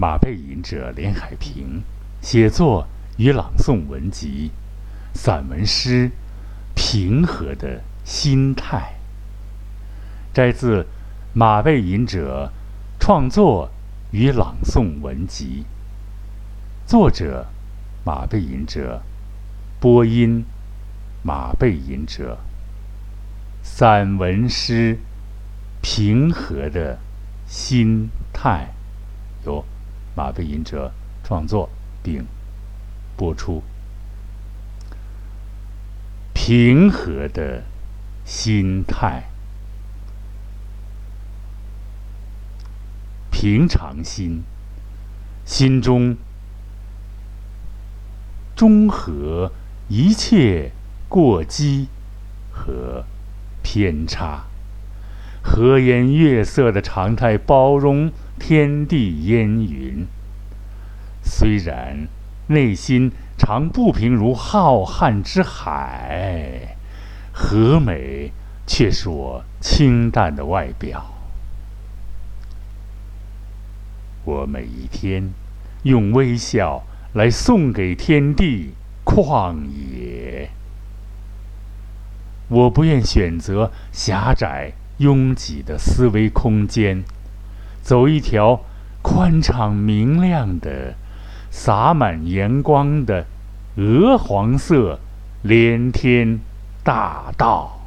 马背吟者连海平写作与朗诵文集、散文诗《平和的心态》，摘自《马背吟者创作与朗诵文集》，作者马背吟者，播音马背吟者，散文诗《平和的心态》有。马背吟者创作并播出。平和的心态，平常心，心中中和一切过激和偏差，和颜悦色的常态包容。天地烟云，虽然内心常不平如浩瀚之海，和美却是我清淡的外表。我每一天用微笑来送给天地旷野。我不愿选择狭窄拥挤的思维空间。走一条宽敞明亮的、洒满阳光的鹅黄色连天大道，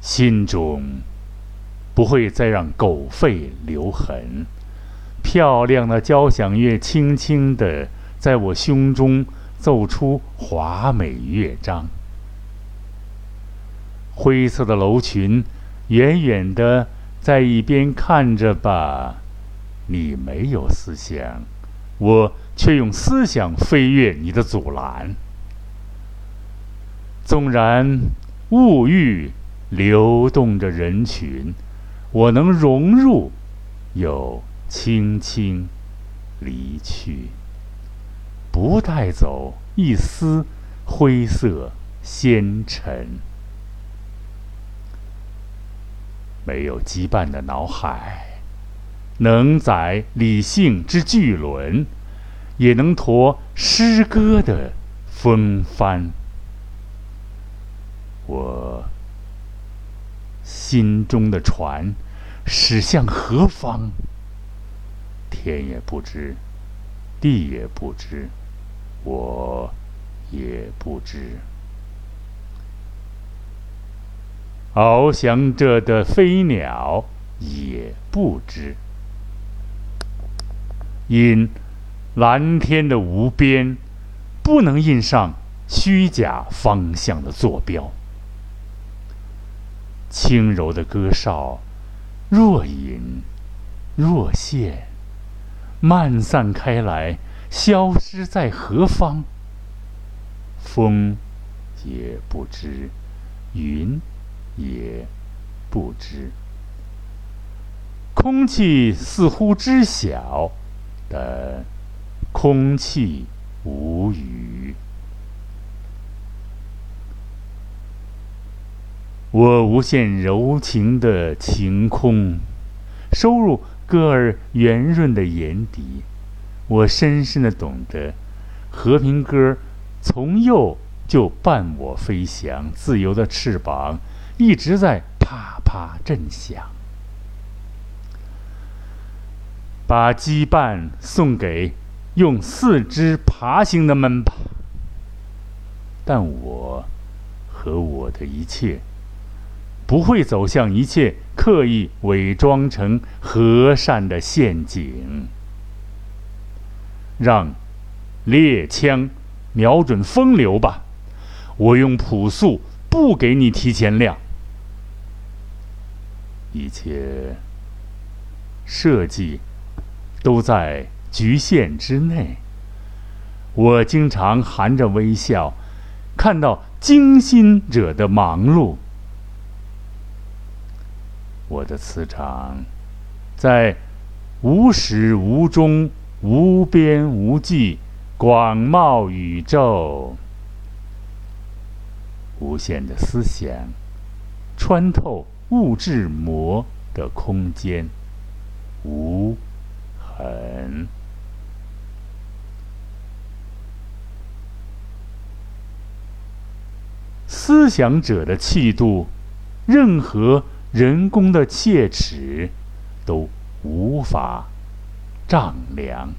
心中不会再让狗吠留痕。漂亮的交响乐轻轻地在我胸中奏出华美乐章。灰色的楼群，远远的在一边看着吧。你没有思想，我却用思想飞越你的阻拦。纵然物欲流动着人群，我能融入，又轻轻离去，不带走一丝灰色纤尘。没有羁绊的脑海，能载理性之巨轮，也能驮诗歌的风帆。我心中的船驶向何方？天也不知，地也不知，我也不知。翱翔着的飞鸟也不知，因蓝天的无边，不能印上虚假方向的坐标。轻柔的歌哨，若隐若现，漫散开来，消失在何方？风也不知，云。也不知，空气似乎知晓，但空气无语。我无限柔情的晴空，收入歌儿圆润的眼底。我深深的懂得，和平歌从幼就伴我飞翔，自由的翅膀。一直在啪啪震响，把羁绊送给用四肢爬行的们吧。但我和我的一切，不会走向一切刻意伪装成和善的陷阱。让猎枪瞄准风流吧，我用朴素不给你提前量。一切设计都在局限之内。我经常含着微笑，看到精心者的忙碌。我的磁场在无始无终、无边无际、广袤宇宙，无限的思想穿透。物质膜的空间，无痕。思想者的气度，任何人工的切尺都无法丈量。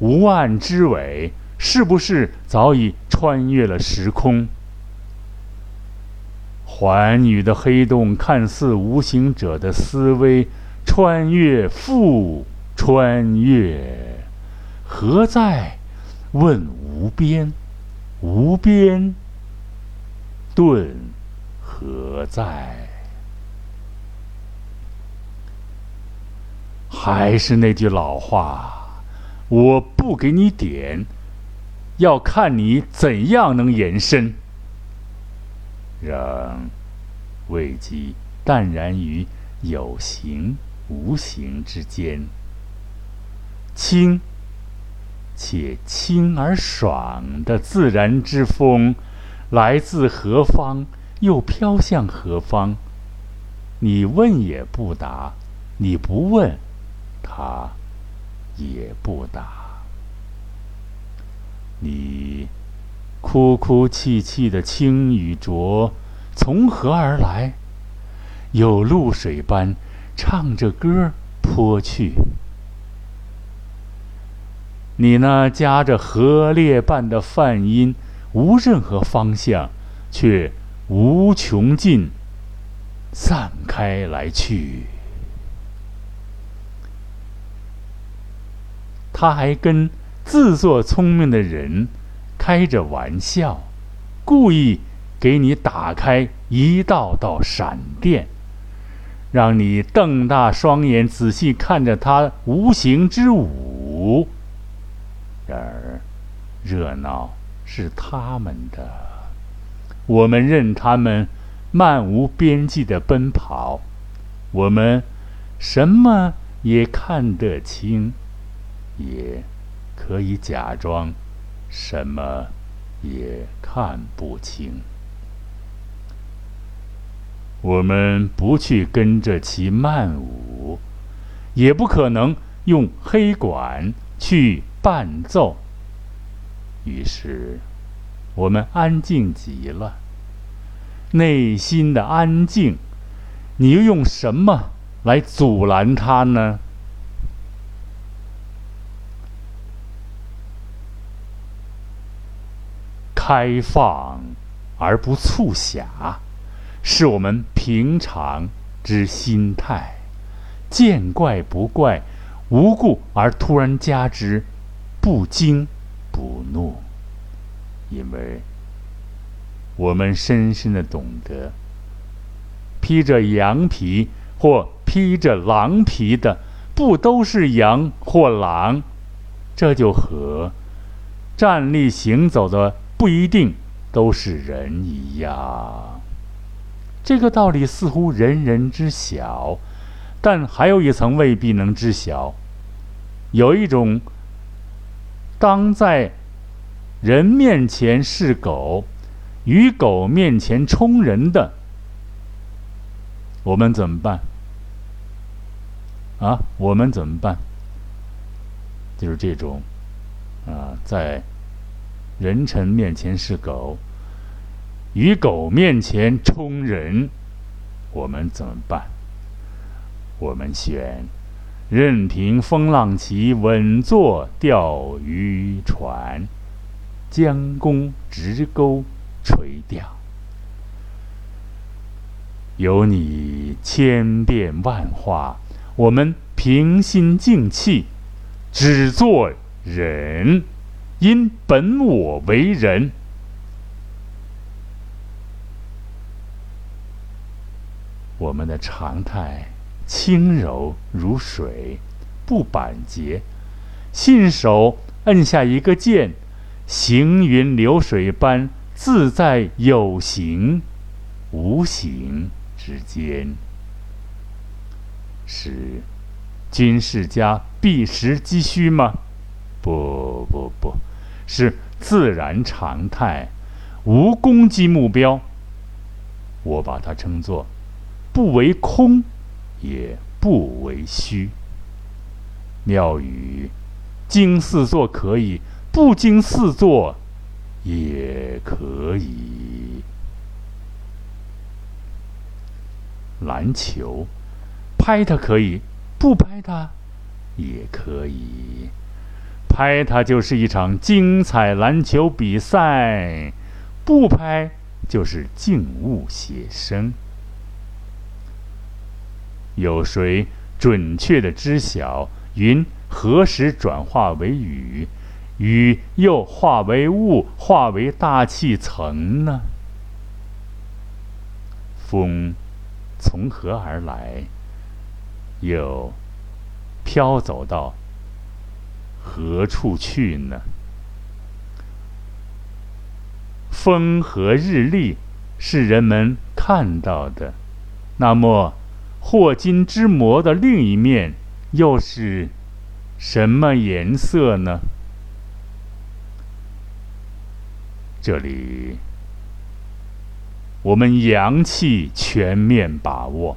无岸之尾，是不是早已穿越了时空？寰宇的黑洞，看似无形者的思维，穿越复穿越，何在？问无边，无边，顿何在？还是那句老话，我不给你点，要看你怎样能延伸。让未及淡然于有形无形之间，轻且轻而爽的自然之风，来自何方，又飘向何方？你问也不答，你不问，他也不答。你。哭哭泣泣的清与浊，从何而来？有露水般唱着歌泼去。你那夹着河裂般的泛音，无任何方向，却无穷尽，散开来去。他还跟自作聪明的人。开着玩笑，故意给你打开一道道闪电，让你瞪大双眼仔细看着他无形之舞。然而，热闹是他们的，我们任他们漫无边际的奔跑，我们什么也看得清，也可以假装。什么也看不清。我们不去跟着其慢舞，也不可能用黑管去伴奏。于是，我们安静极了，内心的安静。你又用什么来阻拦它呢？开放而不促狭，是我们平常之心态；见怪不怪，无故而突然加之不惊不怒，因为我们深深的懂得，披着羊皮或披着狼皮的，不都是羊或狼？这就和站立行走的。不一定都是人一样，这个道理似乎人人知晓，但还有一层未必能知晓。有一种，当在人面前是狗，与狗面前冲人的，我们怎么办？啊，我们怎么办？就是这种，啊，在。人臣面前是狗，与狗面前冲人，我们怎么办？我们选任凭风浪起，稳坐钓鱼船，将弓直钩垂钓。有你千变万化，我们平心静气，只做人。因本我为人，我们的常态轻柔如水，不板结。信手摁下一个键，行云流水般自在有形无形之间。是军事家避实击虚吗？不不不。是自然常态，无攻击目标。我把它称作不为空，也不为虚。庙宇经四座可以，不经四座也可以。篮球，拍它可以，不拍它也可以。拍它就是一场精彩篮球比赛，不拍就是静物写生。有谁准确的知晓云何时转化为雨，雨又化为雾，化为大气层呢？风从何而来，又飘走到？何处去呢？风和日丽是人们看到的，那么霍金之魔的另一面又是什么颜色呢？这里我们阳气全面把握，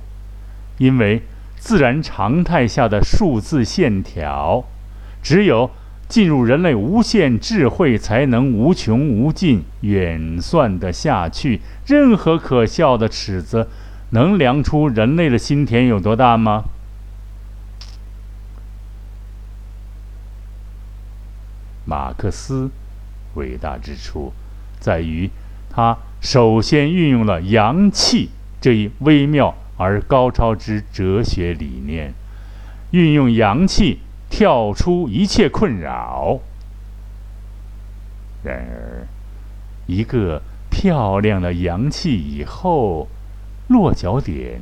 因为自然常态下的数字线条。只有进入人类无限智慧，才能无穷无尽远算得下去。任何可笑的尺子，能量出人类的心田有多大吗？马克思伟大之处，在于他首先运用了阳气这一微妙而高超之哲学理念，运用阳气。跳出一切困扰。然而，一个漂亮的阳气以后，落脚点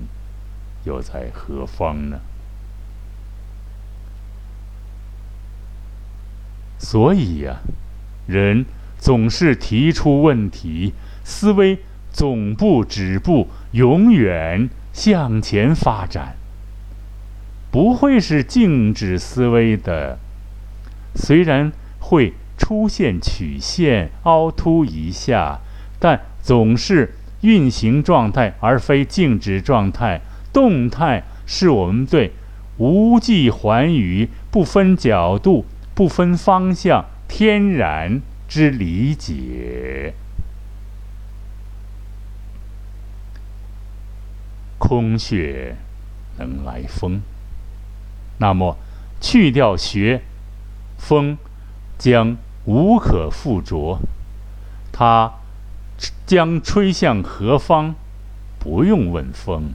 又在何方呢？所以呀，人总是提出问题，思维总不止步，永远向前发展。不会是静止思维的，虽然会出现曲线凹凸一下，但总是运行状态而非静止状态。动态是我们对无际寰宇不分角度、不分方向、天然之理解。空穴能来风。那么，去掉学，风将无可附着。它将吹向何方？不用问风，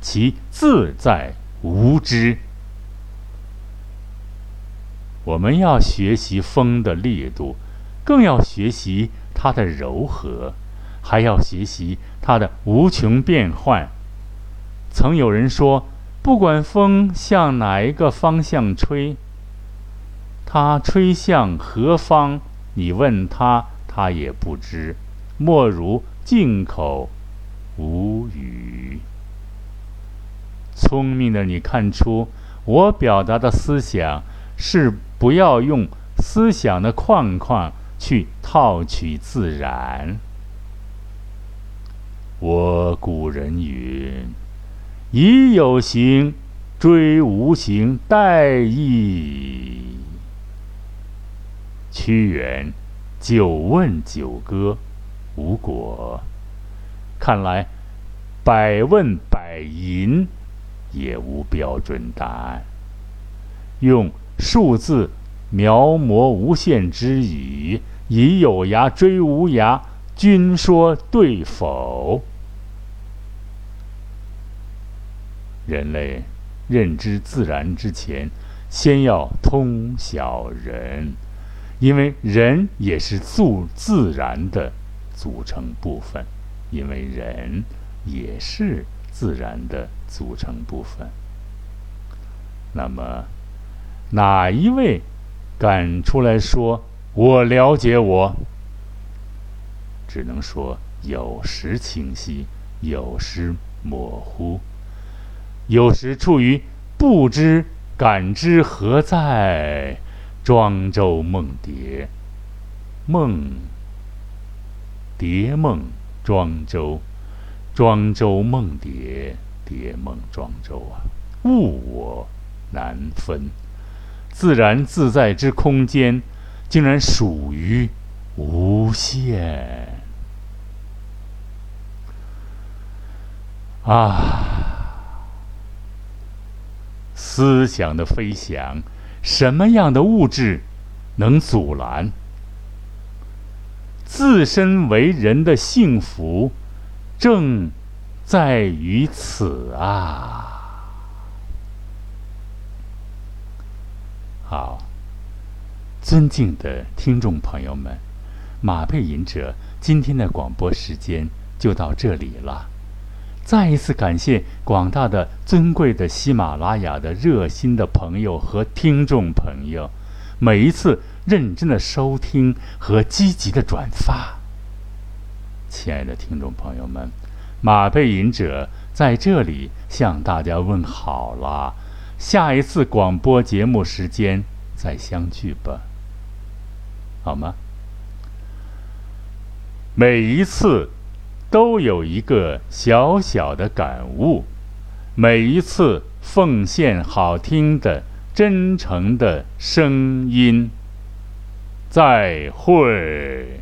其自在无知。我们要学习风的力度，更要学习它的柔和，还要学习它的无穷变幻。曾有人说。不管风向哪一个方向吹，它吹向何方，你问他，他也不知。莫如静口无语。聪明的你看出，我表达的思想是不要用思想的框框去套取自然。我古人云。以有形追无形，殆意。屈原九问九歌，无果。看来百问百吟也无标准答案。用数字描摹无限之语，以有涯追无涯，君说对否？人类认知自然之前，先要通晓人，因为人也是自自然的组成部分，因为人也是自然的组成部分。那么，哪一位敢出来说我了解我？只能说有时清晰，有时模糊。有时处于不知感知何在，庄周梦蝶，梦蝶梦庄周，庄周梦蝶蝶梦庄周。啊，物我难分，自然自在之空间，竟然属于无限。啊！思想的飞翔，什么样的物质能阻拦？自身为人的幸福，正在于此啊！好，尊敬的听众朋友们，马背吟者今天的广播时间就到这里了。再一次感谢广大的尊贵的喜马拉雅的热心的朋友和听众朋友，每一次。认真的收听和积极的转发，亲爱的听众朋友们，马背吟者在这里向大家问好了。下一次广播节目时间再相聚吧，好吗？每一次都有一个小小的感悟，每一次奉献好听的、真诚的声音。再会。